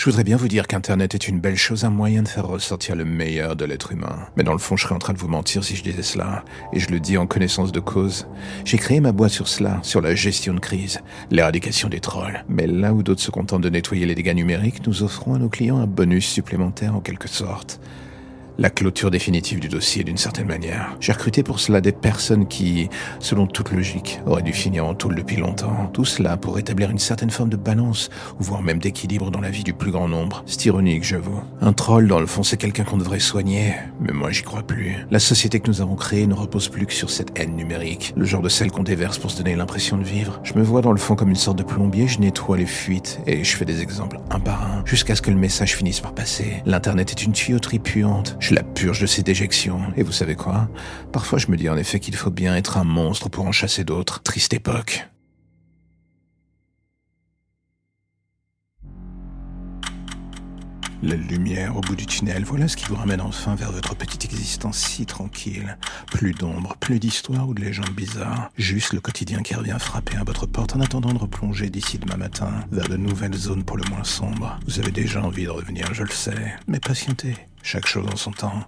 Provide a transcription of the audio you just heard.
Je voudrais bien vous dire qu'Internet est une belle chose, un moyen de faire ressortir le meilleur de l'être humain. Mais dans le fond, je serais en train de vous mentir si je disais cela. Et je le dis en connaissance de cause. J'ai créé ma boîte sur cela, sur la gestion de crise, l'éradication des trolls. Mais là où d'autres se contentent de nettoyer les dégâts numériques, nous offrons à nos clients un bonus supplémentaire en quelque sorte la clôture définitive du dossier d'une certaine manière. J'ai recruté pour cela des personnes qui, selon toute logique, auraient dû finir en tôle depuis longtemps. Tout cela pour établir une certaine forme de balance, voire même d'équilibre dans la vie du plus grand nombre. C'est ironique, j'avoue. Un troll, dans le fond, c'est quelqu'un qu'on devrait soigner, mais moi j'y crois plus. La société que nous avons créée ne repose plus que sur cette haine numérique, le genre de celle qu'on déverse pour se donner l'impression de vivre. Je me vois dans le fond comme une sorte de plombier, je nettoie les fuites, et je fais des exemples un par un, jusqu'à ce que le message finisse par passer. L'internet est une tuyauterie puante la purge de ses déjections. Et vous savez quoi? Parfois je me dis en effet qu'il faut bien être un monstre pour en chasser d'autres. Triste époque. La lumière au bout du tunnel, voilà ce qui vous ramène enfin vers votre petite existence si tranquille. Plus d'ombre, plus d'histoire ou de légendes bizarres. Juste le quotidien qui revient frapper à votre porte en attendant de replonger d'ici demain matin vers de nouvelles zones pour le moins sombres. Vous avez déjà envie de revenir, je le sais. Mais patientez, chaque chose en son temps.